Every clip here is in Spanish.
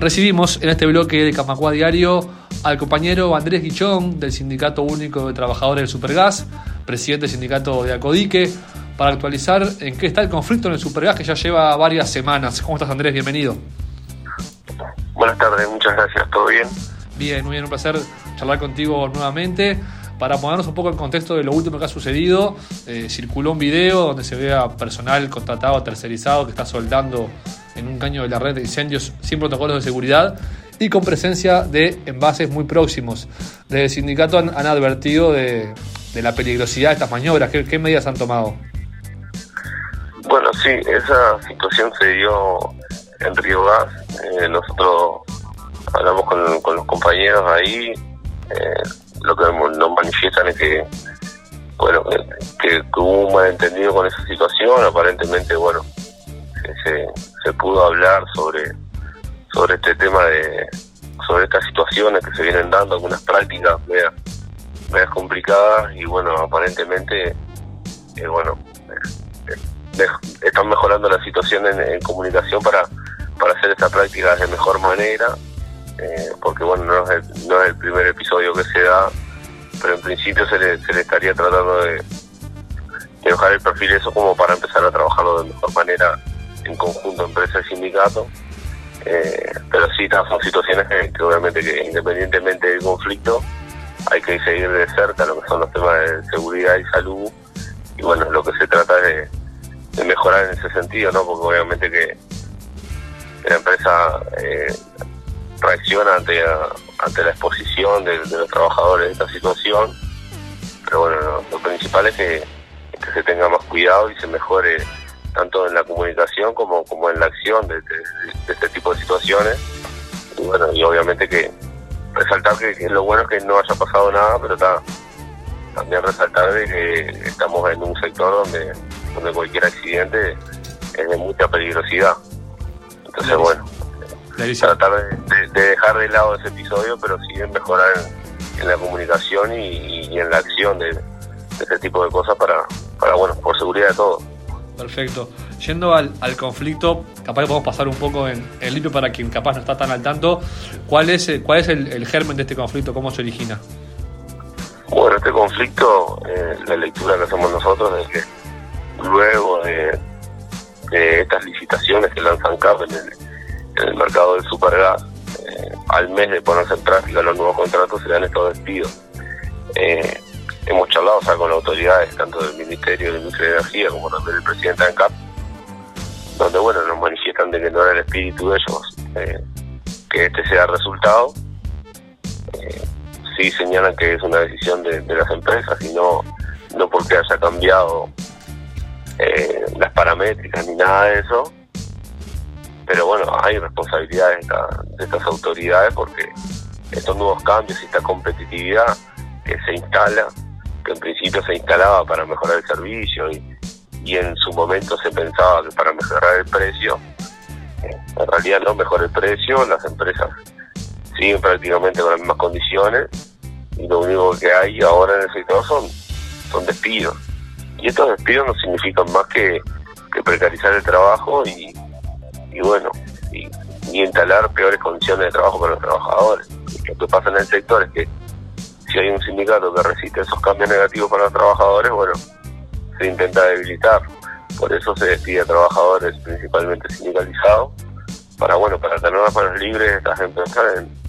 recibimos en este bloque de Camacua Diario al compañero Andrés Guichón del Sindicato Único de Trabajadores del Supergas, presidente del sindicato de Acodique, para actualizar en qué está el conflicto en el Supergas que ya lleva varias semanas. ¿Cómo estás Andrés? Bienvenido. Buenas tardes, muchas gracias, ¿todo bien? Bien, muy bien, un placer charlar contigo nuevamente. Para ponernos un poco en contexto de lo último que ha sucedido, eh, circuló un video donde se ve a personal contratado, tercerizado, que está soldando en un caño de la red de incendios sin protocolos de seguridad y con presencia de envases muy próximos. Desde el sindicato han, advertido de, la peligrosidad de estas maniobras. ¿Qué, medidas han tomado? Bueno, sí, esa situación se dio en Río Gas. Eh, nosotros hablamos con, los compañeros ahí. Eh, lo que nos manifiestan es que bueno que, hubo un malentendido con esa situación aparentemente bueno se, pudo hablar sobre sobre este tema de sobre estas situaciones que se vienen dando algunas prácticas medias, complicadas y bueno aparentemente eh, bueno eh, están mejorando la situación en, comunicación para para hacer esta práctica de mejor manera eh, porque bueno, no es, el, no es el primer episodio que se da, pero en principio se le, se le estaría tratando de, de bajar el perfil eso como para empezar a trabajarlo de mejor manera en conjunto empresa y sindicato. Eh, pero sí, son situaciones que, obviamente que independientemente del conflicto hay que seguir de cerca lo que son los temas de seguridad y salud y bueno, lo que se trata es de, mejorar en ese sentido, ¿no? Porque obviamente que la empresa eh, reacciona ante, ante la exposición de, los trabajadores de esta situación. Pero bueno, lo, principal es que, se tenga más cuidado y se mejore tanto en la comunicación como, como en la acción de, este tipo de situaciones. Y bueno, y obviamente que resaltar que, lo bueno es que no haya pasado nada, pero también resaltar de que estamos en un sector donde, donde cualquier accidente es de mucha peligrosidad. Entonces, bueno, tratar de, dejar de lado ese episodio, pero sí mejorar en, la comunicación y, en la acción de, ese tipo de cosas para, para, bueno, por seguridad de todos. Perfecto. Yendo al, conflicto, capaz que podemos pasar un poco en, el limpio para quien capaz no está tan al tanto. ¿Cuál es, cuál es el, germen de este conflicto? ¿Cómo se origina? Bueno, este conflicto, eh, la lectura que hacemos nosotros es que luego de, estas licitaciones que lanzan CAP en el, en el mercado del supergas, eh, al mes de ponerse en práctica los nuevos contratos, se dan estos despidos. Eh, hemos charlado con autoridades, tanto del Ministerio de Industria y Energía como también del presidente de ANCAP, donde bueno nos manifiestan de que no era el espíritu de ellos eh, que este sea el resultado. sí señalan que es una decisión de, las empresas y no, no porque haya cambiado las paramétricas ni nada de eso, pero bueno, hay responsabilidades de, estas autoridades porque estos nuevos cambios y esta competitividad que se instala, en principio se instalaba para mejorar el servicio y, en su momento se pensaba que para mejorar el precio, en realidad no mejora el precio, las empresas siguen prácticamente con las mismas condiciones y lo único que hay ahora en el sector son, son despidos. Y estos despidos no significan más que, precarizar el trabajo y, y bueno, y, instalar peores condiciones de trabajo para los trabajadores. Lo que pasa en el sector es que si hay un sindicato que resiste esos cambios negativos para los trabajadores, bueno, se intenta debilitar. Por eso se despide a trabajadores principalmente sindicalizados, para bueno, para tener las manos libres estas empresas en,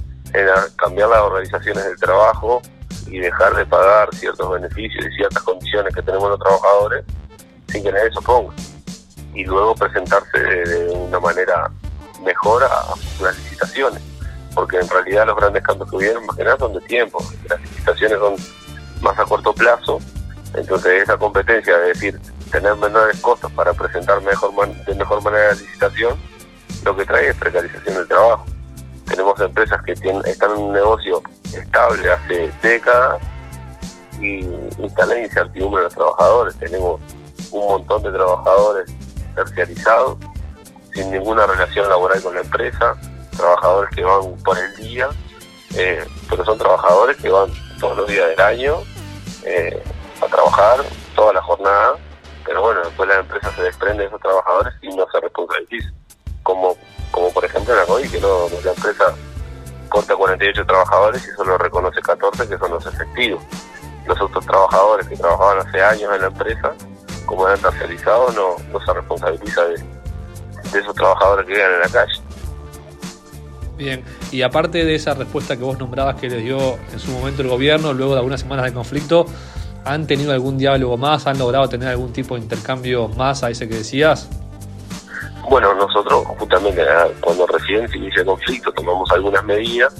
cambiar las organizaciones del trabajo y dejar de pagar ciertos beneficios y ciertas condiciones que tenemos los trabajadores sin que nadie se oponga y luego presentarse de, una manera mejor a futuras licitaciones, porque en realidad los grandes cambios que hubieron más que nada son de tiempo, las licitaciones son más a corto plazo, entonces esa competencia de decir tener menores costos para presentar mejor de mejor manera la licitación, lo que trae es precarización del trabajo. Tenemos empresas que tienen, están en un negocio estable hace décadas y instalan incertidumbre a los trabajadores. Tenemos un montón de trabajadores terciarizados, sin ninguna relación laboral con la empresa, trabajadores que van por el día, eh, pero son trabajadores que van todos los días del año eh, a trabajar toda la jornada, pero bueno, después la empresa se desprende de esos trabajadores y no se responsabiliza, como, como por ejemplo en la hoy, que no la empresa corta 48 trabajadores y solo reconoce 14 que son los efectivos. Los otros trabajadores que trabajaban hace años en la empresa, como eran tercerizados, no, no se responsabiliza de, de esos trabajadores que quedan en la calle. Bien, y aparte de esa respuesta que vos nombrabas que les dio en su momento el gobierno, luego de algunas semanas de conflicto, ¿han tenido algún diálogo más? ¿Han logrado tener algún tipo de intercambio más a ese que decías? Bueno, nosotros justamente cuando recién se inició el conflicto tomamos algunas medidas,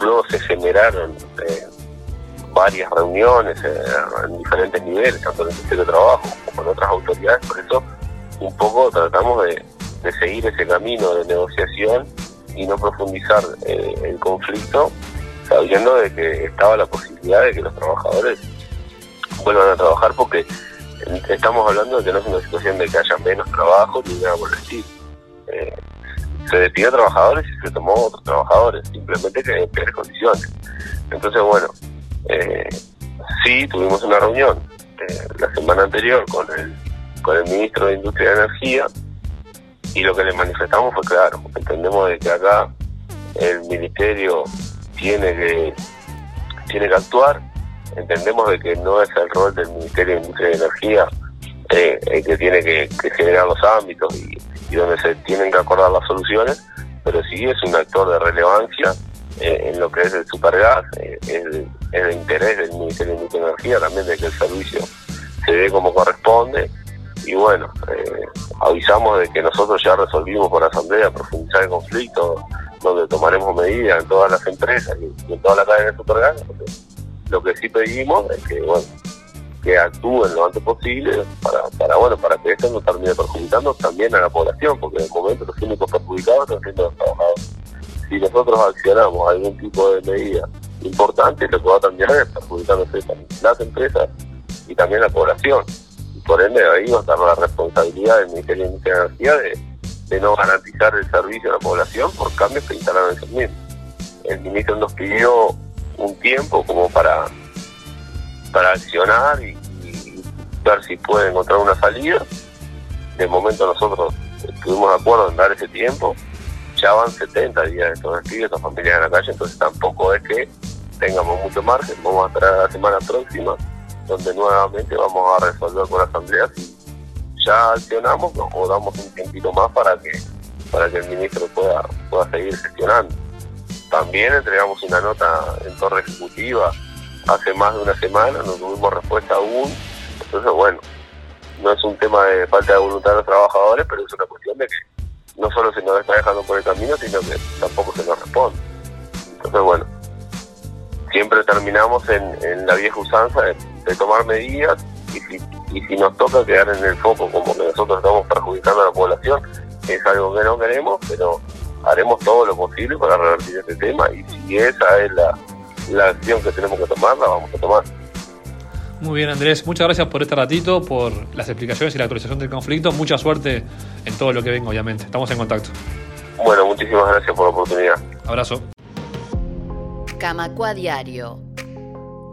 luego se generaron eh, varias reuniones eh, en diferentes niveles, tanto en el Ministerio de Trabajo como en otras autoridades, por eso un poco tratamos de, de seguir ese camino de negociación y no profundizar eh, el conflicto, sabiendo de que estaba la posibilidad de que los trabajadores vuelvan a trabajar porque estamos hablando de que no es una situación de que haya menos trabajo ni nada por el estilo. Eh, se despidió trabajadores y se tomó otros trabajadores, simplemente que en peores condiciones. Entonces, bueno, eh, sí tuvimos una reunión eh, la semana anterior con el, con el ministro de Industria y Energía, y lo que le manifestamos fue claro, entendemos de que acá el ministerio tiene que tiene que actuar, entendemos de que no es el rol del Ministerio de Industria y Energía eh, el que tiene que, generar los ámbitos y, donde se tienen que acordar las soluciones, pero sí es un actor de relevancia eh, en lo que es el supergas, eh, es, de interés del Ministerio de Industria y Energía también de que el servicio se dé como corresponde y bueno, eh, avisamos de que nosotros ya resolvimos por asamblea profundizar el conflicto, donde tomaremos medidas en todas las empresas y en toda la cadena de supergas. Lo que sí pedimos es que, bueno, que actúen lo antes posible para, para bueno para que esto no termine perjudicando también a la población, porque en el momento los únicos perjudicados están siendo los trabajadores. Si nosotros accionamos algún tipo de medida importante, lo que va a terminar es perjudicándose las empresas y también la población por ende ahí va a estar la responsabilidad del Ministerio de Energía de, no garantizar el servicio a la población por cambios que instalaron esos mismos. El ministro nos pidió un tiempo como para, para accionar y, ver si puede encontrar una salida. De momento nosotros estuvimos de acuerdo en dar ese tiempo. Ya van 70 días de estos despidos, estas familias en la calle, entonces tampoco es que tengamos mucho margen. Vamos a esperar a la semana próxima donde nuevamente vamos a resolver con la asamblea si ya accionamos o damos un tiempito más para que para que el ministro pueda pueda seguir gestionando. También entregamos una nota en torre ejecutiva hace más de una semana, no tuvimos respuesta aún, entonces bueno, no es un tema de falta de voluntad de los trabajadores, pero es una cuestión de que no solo se nos está dejando por el camino, sino que tampoco se nos responde. Entonces bueno, siempre terminamos en, en la vieja usanza de de tomar medidas y si, y si nos toca quedar en el foco como que nosotros estamos perjudicando a la población, es algo que no queremos, pero haremos todo lo posible para revertir este tema y si esa es la, la acción que tenemos que tomar, la vamos a tomar. Muy bien, Andrés. Muchas gracias por este ratito, por las explicaciones y la actualización del conflicto. Mucha suerte en todo lo que venga, obviamente. Estamos en contacto. Bueno, muchísimas gracias por la oportunidad. Abrazo. Camacua Diario